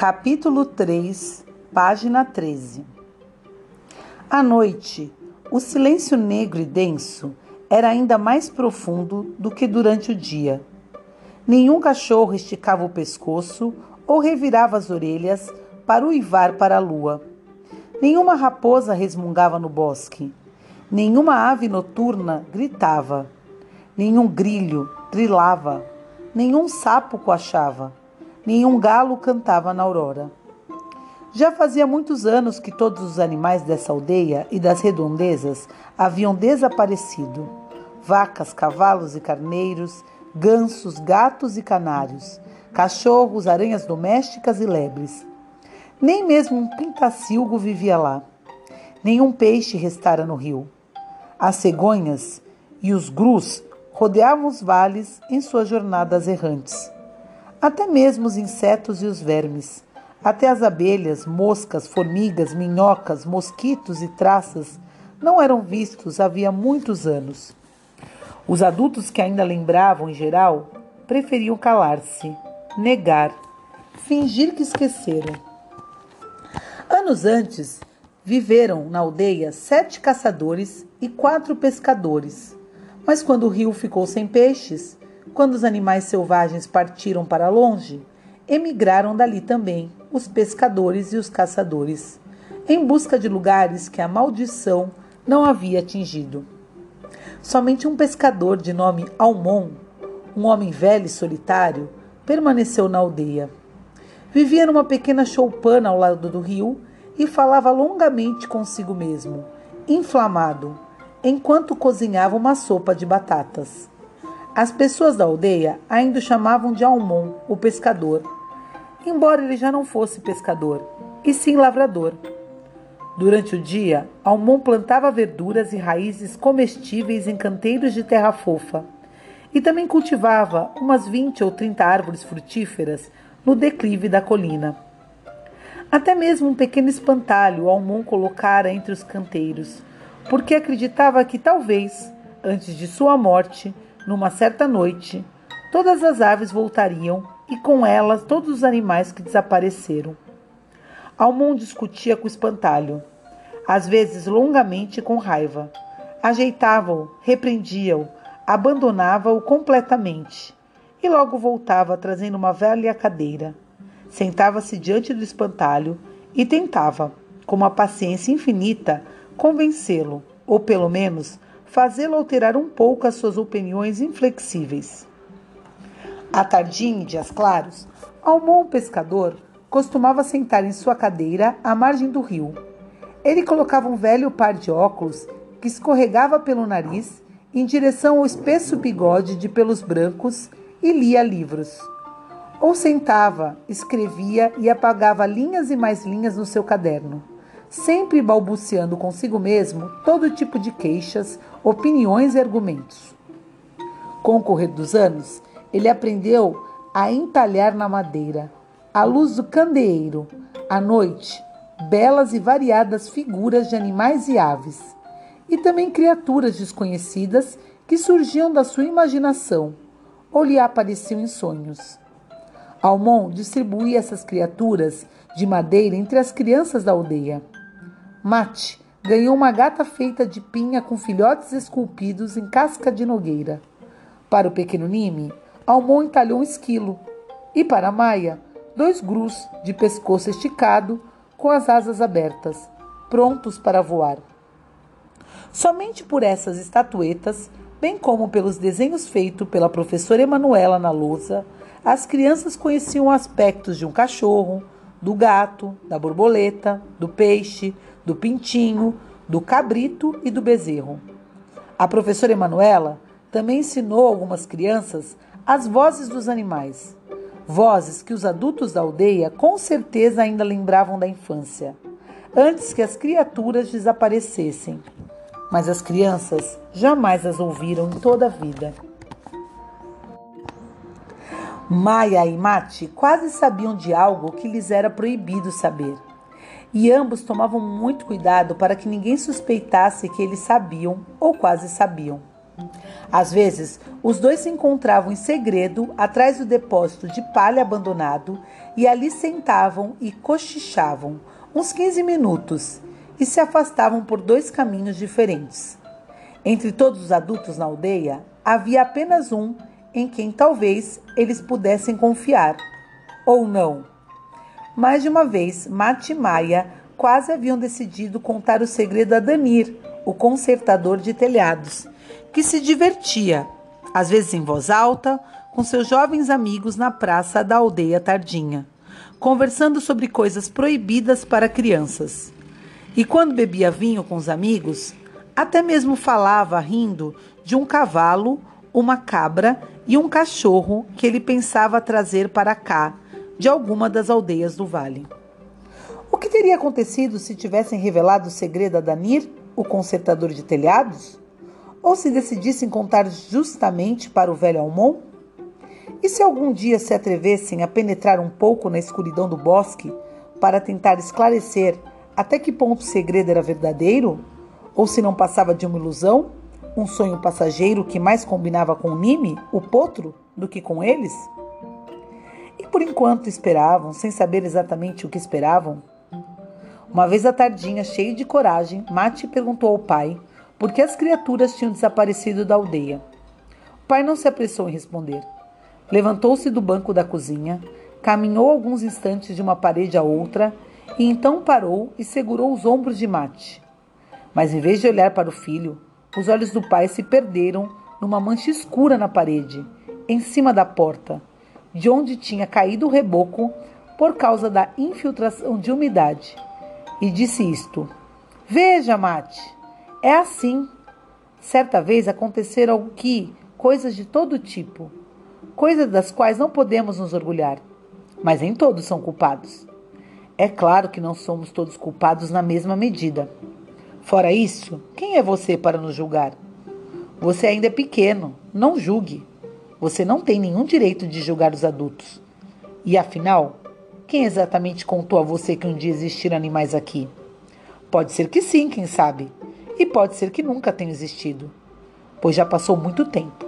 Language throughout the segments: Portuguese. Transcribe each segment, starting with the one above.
Capítulo 3, página 13. À noite, o silêncio negro e denso era ainda mais profundo do que durante o dia. Nenhum cachorro esticava o pescoço ou revirava as orelhas para uivar para a lua. Nenhuma raposa resmungava no bosque. Nenhuma ave noturna gritava. Nenhum grilho trilava. Nenhum sapo coachava nenhum galo cantava na aurora. Já fazia muitos anos que todos os animais dessa aldeia e das redondezas haviam desaparecido: vacas, cavalos e carneiros, gansos, gatos e canários, cachorros, aranhas domésticas e lebres. Nem mesmo um pintacilgo vivia lá. Nenhum peixe restara no rio. As cegonhas e os grus rodeavam os vales em suas jornadas errantes. Até mesmo os insetos e os vermes, até as abelhas, moscas, formigas, minhocas, mosquitos e traças não eram vistos havia muitos anos. Os adultos que ainda lembravam, em geral, preferiam calar-se, negar, fingir que esqueceram. Anos antes, viveram na aldeia sete caçadores e quatro pescadores. Mas quando o rio ficou sem peixes, quando os animais selvagens partiram para longe, emigraram dali também os pescadores e os caçadores, em busca de lugares que a maldição não havia atingido. Somente um pescador de nome Almon, um homem velho e solitário, permaneceu na aldeia. Vivia numa pequena choupana ao lado do rio e falava longamente consigo mesmo, inflamado, enquanto cozinhava uma sopa de batatas. As pessoas da aldeia ainda o chamavam de Almon, o pescador, embora ele já não fosse pescador, e sim lavrador. Durante o dia, Almon plantava verduras e raízes comestíveis em canteiros de terra fofa, e também cultivava umas 20 ou 30 árvores frutíferas no declive da colina. Até mesmo um pequeno espantalho Almon colocara entre os canteiros, porque acreditava que talvez, antes de sua morte, numa certa noite, todas as aves voltariam e com elas todos os animais que desapareceram. Almon discutia com o espantalho, às vezes longamente com raiva. Ajeitava-o, repreendia-o, abandonava-o completamente e logo voltava trazendo uma velha cadeira. Sentava-se diante do espantalho e tentava, com uma paciência infinita, convencê-lo, ou pelo menos fazê-lo alterar um pouco as suas opiniões inflexíveis. À tardinha, em dias claros, Almon pescador costumava sentar em sua cadeira à margem do rio. Ele colocava um velho par de óculos que escorregava pelo nariz em direção ao espesso bigode de pelos brancos e lia livros. Ou sentava, escrevia e apagava linhas e mais linhas no seu caderno sempre balbuciando consigo mesmo todo tipo de queixas, opiniões e argumentos. Com o correr dos anos, ele aprendeu a entalhar na madeira, à luz do candeeiro, à noite, belas e variadas figuras de animais e aves, e também criaturas desconhecidas que surgiam da sua imaginação ou lhe apareciam em sonhos. Almon distribuía essas criaturas de madeira entre as crianças da aldeia. Mate ganhou uma gata feita de pinha com filhotes esculpidos em casca de nogueira. Para o pequeno Nime, Almon entalhou um esquilo. E para Maia, dois grus de pescoço esticado com as asas abertas, prontos para voar. Somente por essas estatuetas, bem como pelos desenhos feitos pela professora Emanuela na lousa, as crianças conheciam aspectos de um cachorro, do gato, da borboleta, do peixe, do pintinho, do cabrito e do bezerro. A professora Emanuela também ensinou algumas crianças as vozes dos animais, vozes que os adultos da aldeia com certeza ainda lembravam da infância, antes que as criaturas desaparecessem. Mas as crianças jamais as ouviram em toda a vida. Maia e Mate quase sabiam de algo que lhes era proibido saber e ambos tomavam muito cuidado para que ninguém suspeitasse que eles sabiam ou quase sabiam. Às vezes, os dois se encontravam em segredo atrás do depósito de palha abandonado e ali sentavam e cochichavam uns 15 minutos e se afastavam por dois caminhos diferentes. Entre todos os adultos na aldeia, havia apenas um em quem talvez eles pudessem confiar, ou não. Mais de uma vez, Mate e Maia quase haviam decidido contar o segredo a Danir, o consertador de telhados, que se divertia, às vezes em voz alta, com seus jovens amigos na praça da aldeia Tardinha, conversando sobre coisas proibidas para crianças. E quando bebia vinho com os amigos, até mesmo falava rindo de um cavalo, uma cabra e um cachorro que ele pensava trazer para cá, de alguma das aldeias do vale. O que teria acontecido se tivessem revelado o segredo a Danir, o consertador de telhados? Ou se decidissem contar justamente para o velho Almon? E se algum dia se atrevessem a penetrar um pouco na escuridão do bosque para tentar esclarecer até que ponto o segredo era verdadeiro? Ou se não passava de uma ilusão, um sonho passageiro que mais combinava com Nime, o potro, do que com eles? Por enquanto esperavam, sem saber exatamente o que esperavam. Uma vez à tardinha, cheio de coragem, Mate perguntou ao pai por que as criaturas tinham desaparecido da aldeia. O pai não se apressou em responder. Levantou-se do banco da cozinha, caminhou alguns instantes de uma parede a outra e então parou e segurou os ombros de Mate. Mas em vez de olhar para o filho, os olhos do pai se perderam numa mancha escura na parede, em cima da porta, de onde tinha caído o reboco por causa da infiltração de umidade. E disse isto: Veja, Mate, é assim. Certa vez aconteceram aqui coisas de todo tipo, coisas das quais não podemos nos orgulhar, mas nem todos são culpados. É claro que não somos todos culpados na mesma medida. Fora isso, quem é você para nos julgar? Você ainda é pequeno, não julgue. Você não tem nenhum direito de julgar os adultos. E afinal, quem exatamente contou a você que um dia existiram animais aqui? Pode ser que sim, quem sabe. E pode ser que nunca tenham existido, pois já passou muito tempo.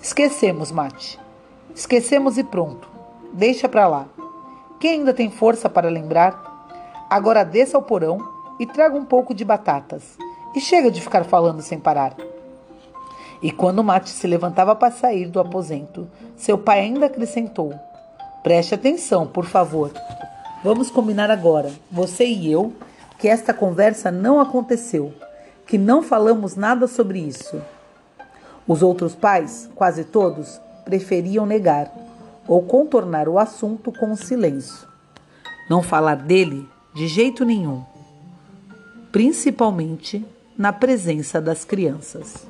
Esquecemos, Mate. Esquecemos e pronto. Deixa para lá. Quem ainda tem força para lembrar? Agora desça ao porão e traga um pouco de batatas. E chega de ficar falando sem parar. E quando Mate se levantava para sair do aposento, seu pai ainda acrescentou: Preste atenção, por favor. Vamos combinar agora, você e eu, que esta conversa não aconteceu, que não falamos nada sobre isso. Os outros pais, quase todos, preferiam negar ou contornar o assunto com o silêncio. Não falar dele de jeito nenhum, principalmente na presença das crianças.